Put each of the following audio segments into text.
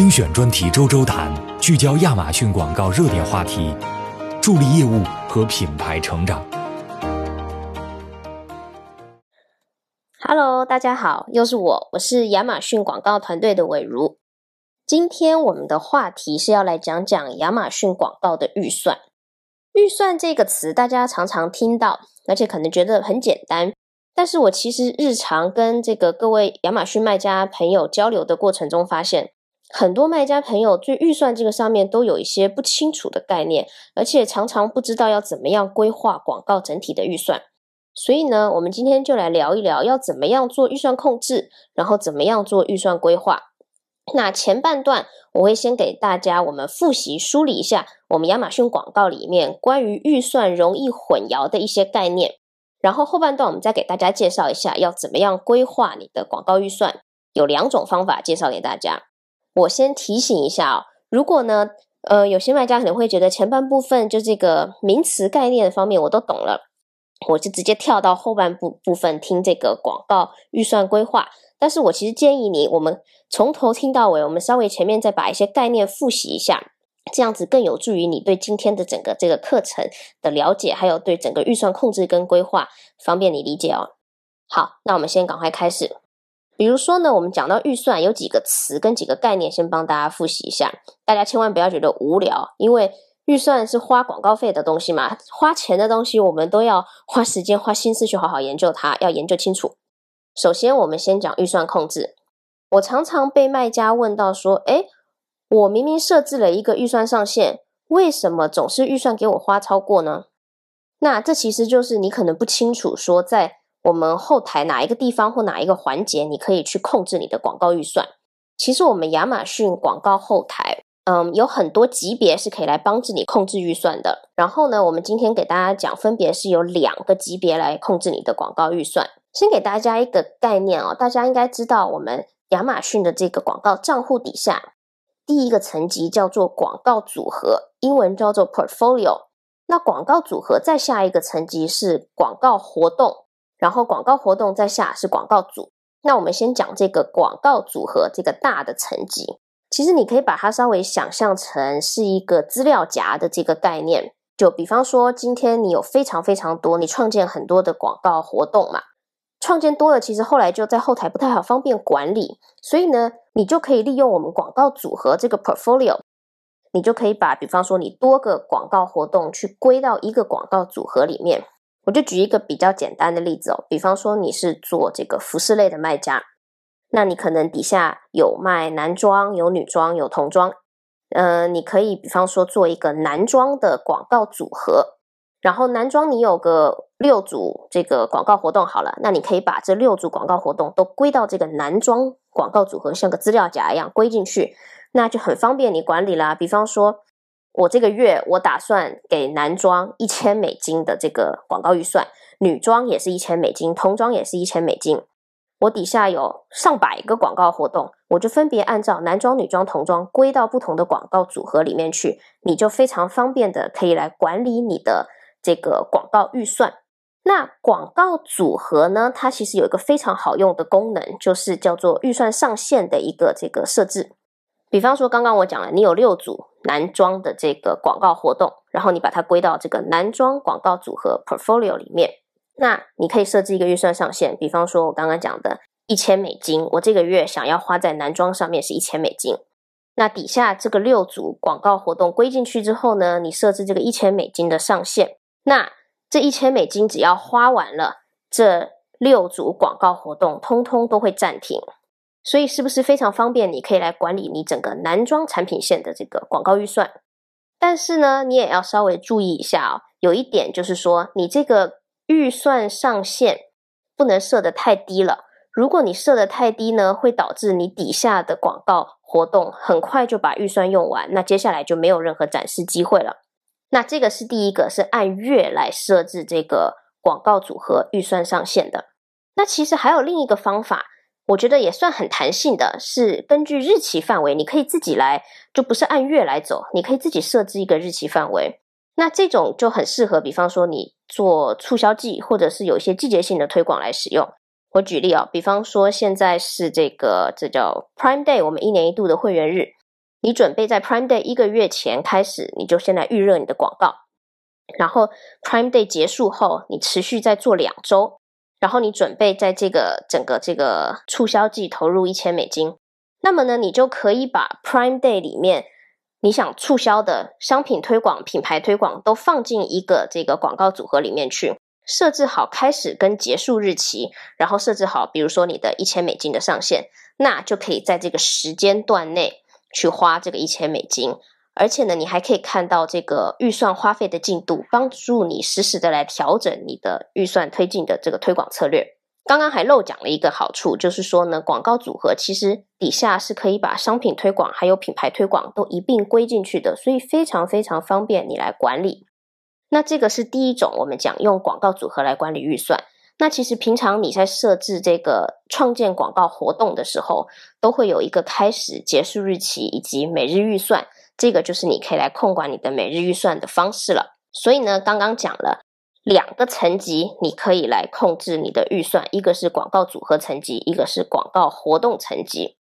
精选专题周周谈，聚焦亚马逊广告热点话题，助力业务和品牌成长。Hello，大家好，又是我，我是亚马逊广告团队的伟如。今天我们的话题是要来讲讲亚马逊广告的预算。预算这个词大家常常听到，而且可能觉得很简单。但是我其实日常跟这个各位亚马逊卖家朋友交流的过程中，发现很多卖家朋友对预算这个上面都有一些不清楚的概念，而且常常不知道要怎么样规划广告整体的预算。所以呢，我们今天就来聊一聊要怎么样做预算控制，然后怎么样做预算规划。那前半段我会先给大家我们复习梳理一下我们亚马逊广告里面关于预算容易混淆的一些概念。然后后半段我们再给大家介绍一下要怎么样规划你的广告预算，有两种方法介绍给大家。我先提醒一下哦，如果呢，呃，有些卖家可能会觉得前半部分就这个名词概念的方面我都懂了，我就直接跳到后半部部分听这个广告预算规划。但是我其实建议你，我们从头听到尾，我们稍微前面再把一些概念复习一下。这样子更有助于你对今天的整个这个课程的了解，还有对整个预算控制跟规划方便你理解哦。好，那我们先赶快开始。比如说呢，我们讲到预算，有几个词跟几个概念，先帮大家复习一下。大家千万不要觉得无聊，因为预算是花广告费的东西嘛，花钱的东西我们都要花时间、花心思去好好研究它，要研究清楚。首先，我们先讲预算控制。我常常被卖家问到说：“诶，我明明设置了一个预算上限，为什么总是预算给我花超过呢？那这其实就是你可能不清楚，说在我们后台哪一个地方或哪一个环节，你可以去控制你的广告预算。其实我们亚马逊广告后台，嗯，有很多级别是可以来帮助你控制预算的。然后呢，我们今天给大家讲，分别是有两个级别来控制你的广告预算。先给大家一个概念哦，大家应该知道，我们亚马逊的这个广告账户底下。第一个层级叫做广告组合，英文叫做 portfolio。那广告组合再下一个层级是广告活动，然后广告活动再下是广告组。那我们先讲这个广告组合这个大的层级，其实你可以把它稍微想象成是一个资料夹的这个概念。就比方说，今天你有非常非常多，你创建很多的广告活动嘛。创建多了，其实后来就在后台不太好方便管理，所以呢，你就可以利用我们广告组合这个 portfolio，你就可以把，比方说你多个广告活动去归到一个广告组合里面。我就举一个比较简单的例子哦，比方说你是做这个服饰类的卖家，那你可能底下有卖男装、有女装、有童装，嗯，你可以比方说做一个男装的广告组合。然后男装你有个六组这个广告活动好了，那你可以把这六组广告活动都归到这个男装广告组合，像个资料夹一样归进去，那就很方便你管理啦。比方说，我这个月我打算给男装一千美金的这个广告预算，女装也是一千美金，童装也是一千美金。我底下有上百个广告活动，我就分别按照男装、女装、童装归到不同的广告组合里面去，你就非常方便的可以来管理你的。这个广告预算，那广告组合呢？它其实有一个非常好用的功能，就是叫做预算上限的一个这个设置。比方说，刚刚我讲了，你有六组男装的这个广告活动，然后你把它归到这个男装广告组合 portfolio 里面，那你可以设置一个预算上限。比方说，我刚刚讲的一千美金，我这个月想要花在男装上面是一千美金。那底下这个六组广告活动归进去之后呢，你设置这个一千美金的上限。那这一千美金只要花完了，这六组广告活动通通都会暂停，所以是不是非常方便？你可以来管理你整个男装产品线的这个广告预算。但是呢，你也要稍微注意一下哦，有一点就是说，你这个预算上限不能设得太低了。如果你设的太低呢，会导致你底下的广告活动很快就把预算用完，那接下来就没有任何展示机会了。那这个是第一个，是按月来设置这个广告组合预算上限的。那其实还有另一个方法，我觉得也算很弹性的，是根据日期范围，你可以自己来，就不是按月来走，你可以自己设置一个日期范围。那这种就很适合，比方说你做促销季，或者是有一些季节性的推广来使用。我举例啊，比方说现在是这个这叫 Prime Day，我们一年一度的会员日。你准备在 Prime Day 一个月前开始，你就先来预热你的广告，然后 Prime Day 结束后，你持续再做两周，然后你准备在这个整个这个促销季投入一千美金，那么呢，你就可以把 Prime Day 里面你想促销的商品推广、品牌推广都放进一个这个广告组合里面去。设置好开始跟结束日期，然后设置好，比如说你的一千美金的上限，那就可以在这个时间段内去花这个一千美金。而且呢，你还可以看到这个预算花费的进度，帮助你实时的来调整你的预算推进的这个推广策略。刚刚还漏讲了一个好处，就是说呢，广告组合其实底下是可以把商品推广还有品牌推广都一并归进去的，所以非常非常方便你来管理。那这个是第一种，我们讲用广告组合来管理预算。那其实平常你在设置这个创建广告活动的时候，都会有一个开始、结束日期以及每日预算，这个就是你可以来控管你的每日预算的方式了。所以呢，刚刚讲了两个层级，你可以来控制你的预算，一个是广告组合层级，一个是广告活动层级。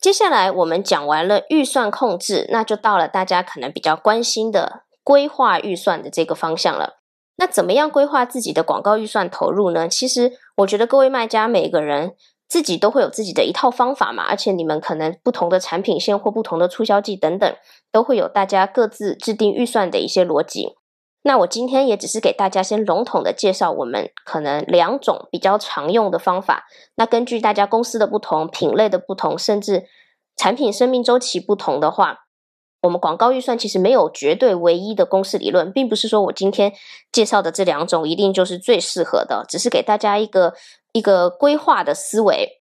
接下来我们讲完了预算控制，那就到了大家可能比较关心的。规划预算的这个方向了，那怎么样规划自己的广告预算投入呢？其实我觉得各位卖家每个人自己都会有自己的一套方法嘛，而且你们可能不同的产品线或不同的促销季等等，都会有大家各自制定预算的一些逻辑。那我今天也只是给大家先笼统的介绍我们可能两种比较常用的方法。那根据大家公司的不同、品类的不同，甚至产品生命周期不同的话。我们广告预算其实没有绝对唯一的公式理论，并不是说我今天介绍的这两种一定就是最适合的，只是给大家一个一个规划的思维。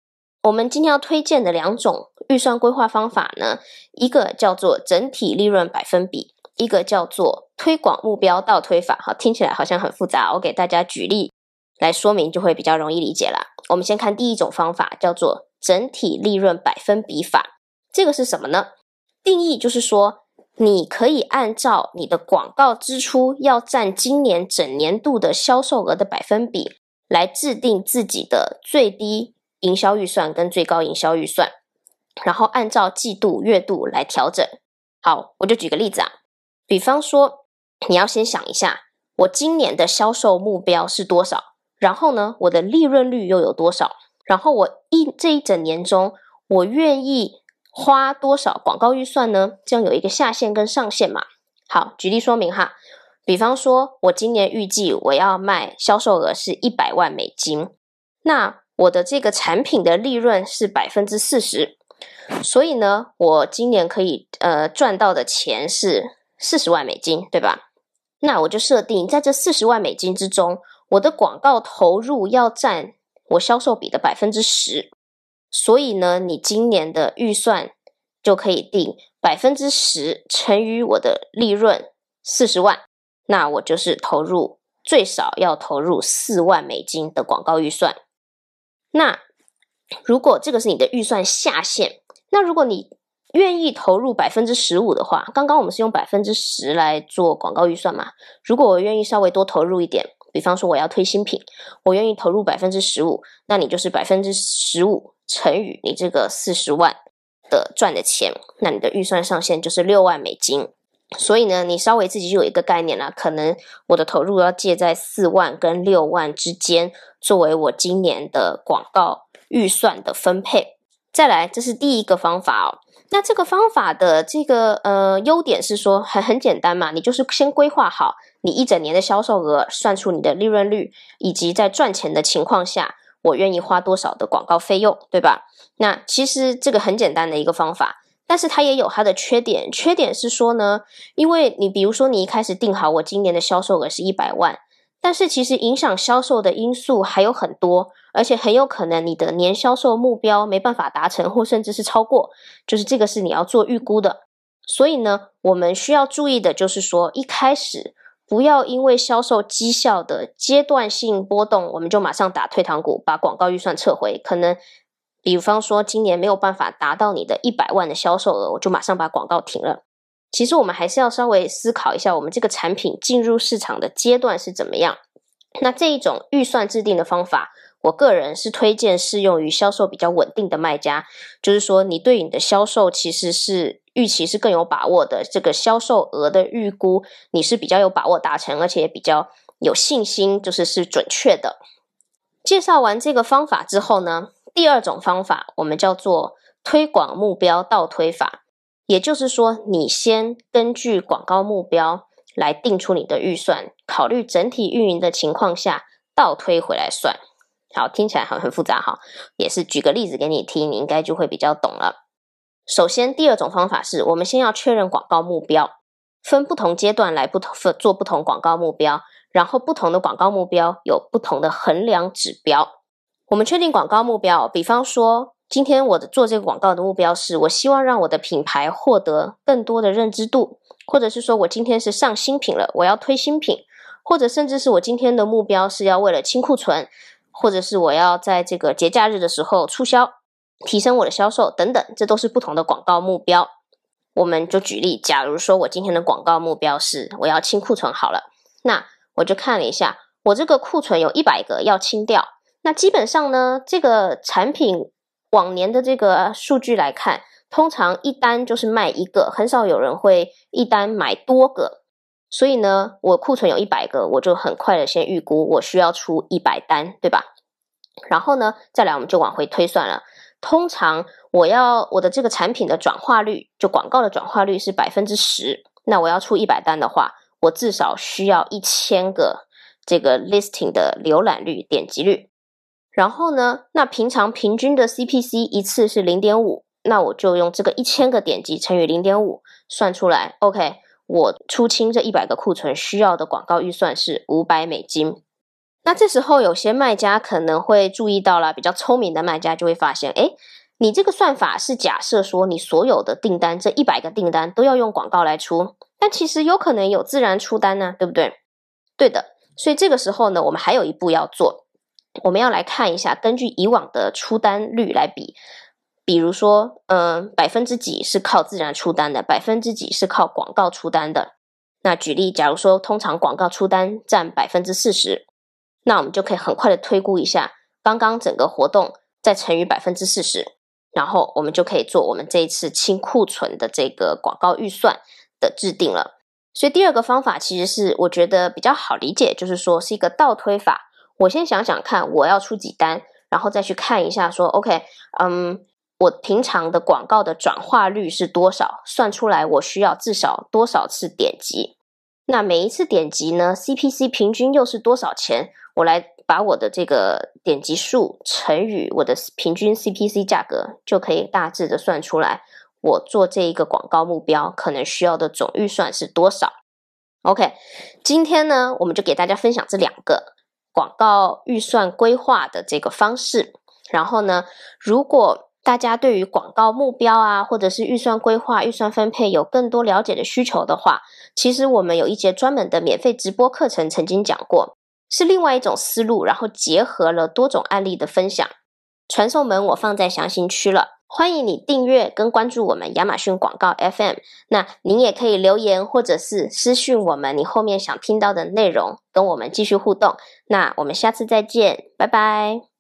我们今天要推荐的两种预算规划方法呢，一个叫做整体利润百分比，一个叫做推广目标倒推法。好，听起来好像很复杂，我给大家举例来说明，就会比较容易理解了。我们先看第一种方法，叫做整体利润百分比法。这个是什么呢？定义就是说，你可以按照你的广告支出要占今年整年度的销售额的百分比来制定自己的最低营销预算跟最高营销预算，然后按照季度、月度来调整。好，我就举个例子啊，比方说，你要先想一下，我今年的销售目标是多少，然后呢，我的利润率又有多少，然后我一这一整年中，我愿意。花多少广告预算呢？这样有一个下限跟上限嘛。好，举例说明哈。比方说，我今年预计我要卖销售额是一百万美金，那我的这个产品的利润是百分之四十，所以呢，我今年可以呃赚到的钱是四十万美金，对吧？那我就设定在这四十万美金之中，我的广告投入要占我销售比的百分之十。所以呢，你今年的预算就可以定百分之十乘以我的利润四十万，那我就是投入最少要投入四万美金的广告预算。那如果这个是你的预算下限，那如果你愿意投入百分之十五的话，刚刚我们是用百分之十来做广告预算嘛？如果我愿意稍微多投入一点。比方说我要推新品，我愿意投入百分之十五，那你就是百分之十五乘以你这个四十万的赚的钱，那你的预算上限就是六万美金。所以呢，你稍微自己就有一个概念了，可能我的投入要介在四万跟六万之间，作为我今年的广告预算的分配。再来，这是第一个方法哦。那这个方法的这个呃优点是说很很简单嘛，你就是先规划好你一整年的销售额，算出你的利润率，以及在赚钱的情况下，我愿意花多少的广告费用，对吧？那其实这个很简单的一个方法，但是它也有它的缺点。缺点是说呢，因为你比如说你一开始定好我今年的销售额是一百万。但是其实影响销售的因素还有很多，而且很有可能你的年销售目标没办法达成，或甚至是超过，就是这个是你要做预估的。所以呢，我们需要注意的就是说，一开始不要因为销售绩效的阶段性波动，我们就马上打退堂鼓，把广告预算撤回。可能比方说今年没有办法达到你的一百万的销售额，我就马上把广告停了。其实我们还是要稍微思考一下，我们这个产品进入市场的阶段是怎么样。那这一种预算制定的方法，我个人是推荐适用于销售比较稳定的卖家，就是说你对你的销售其实是预期是更有把握的，这个销售额的预估你是比较有把握达成，而且也比较有信心，就是是准确的。介绍完这个方法之后呢，第二种方法我们叫做推广目标倒推法，也就是说，你先根据广告目标来定出你的预算，考虑整体运营的情况下倒推回来算。好，听起来很很复杂哈，也是举个例子给你听，你应该就会比较懂了。首先，第二种方法是我们先要确认广告目标，分不同阶段来不同做不同广告目标，然后不同的广告目标有不同的衡量指标。我们确定广告目标，比方说，今天我的做这个广告的目标是我希望让我的品牌获得更多的认知度，或者是说我今天是上新品了，我要推新品，或者甚至是我今天的目标是要为了清库存。或者是我要在这个节假日的时候促销，提升我的销售等等，这都是不同的广告目标。我们就举例，假如说我今天的广告目标是我要清库存好了，那我就看了一下，我这个库存有一百个要清掉。那基本上呢，这个产品往年的这个数据来看，通常一单就是卖一个，很少有人会一单买多个。所以呢，我库存有一百个，我就很快的先预估我需要出一百单，对吧？然后呢，再来我们就往回推算了。通常我要我的这个产品的转化率，就广告的转化率是百分之十。那我要出一百单的话，我至少需要一千个这个 listing 的浏览率、点击率。然后呢，那平常平均的 CPC 一次是零点五，那我就用这个一千个点击乘以零点五算出来，OK。我出清这一百个库存需要的广告预算是五百美金。那这时候有些卖家可能会注意到了，比较聪明的卖家就会发现，哎，你这个算法是假设说你所有的订单这一百个订单都要用广告来出，但其实有可能有自然出单呢，对不对？对的。所以这个时候呢，我们还有一步要做，我们要来看一下，根据以往的出单率来比。比如说，嗯，百分之几是靠自然出单的，百分之几是靠广告出单的。那举例，假如说通常广告出单占百分之四十，那我们就可以很快的推估一下，刚刚整个活动再乘以百分之四十，然后我们就可以做我们这一次清库存的这个广告预算的制定了。所以第二个方法其实是我觉得比较好理解，就是说是一个倒推法。我先想想看我要出几单，然后再去看一下说，OK，嗯。我平常的广告的转化率是多少？算出来我需要至少多少次点击？那每一次点击呢？CPC 平均又是多少钱？我来把我的这个点击数乘以我的平均 CPC 价格，就可以大致的算出来，我做这一个广告目标可能需要的总预算是多少？OK，今天呢，我们就给大家分享这两个广告预算规划的这个方式。然后呢，如果大家对于广告目标啊，或者是预算规划、预算分配有更多了解的需求的话，其实我们有一节专门的免费直播课程，曾经讲过，是另外一种思路，然后结合了多种案例的分享。传送门我放在详情区了，欢迎你订阅跟关注我们亚马逊广告 FM。那您也可以留言或者是私讯我们，你后面想听到的内容，跟我们继续互动。那我们下次再见，拜拜。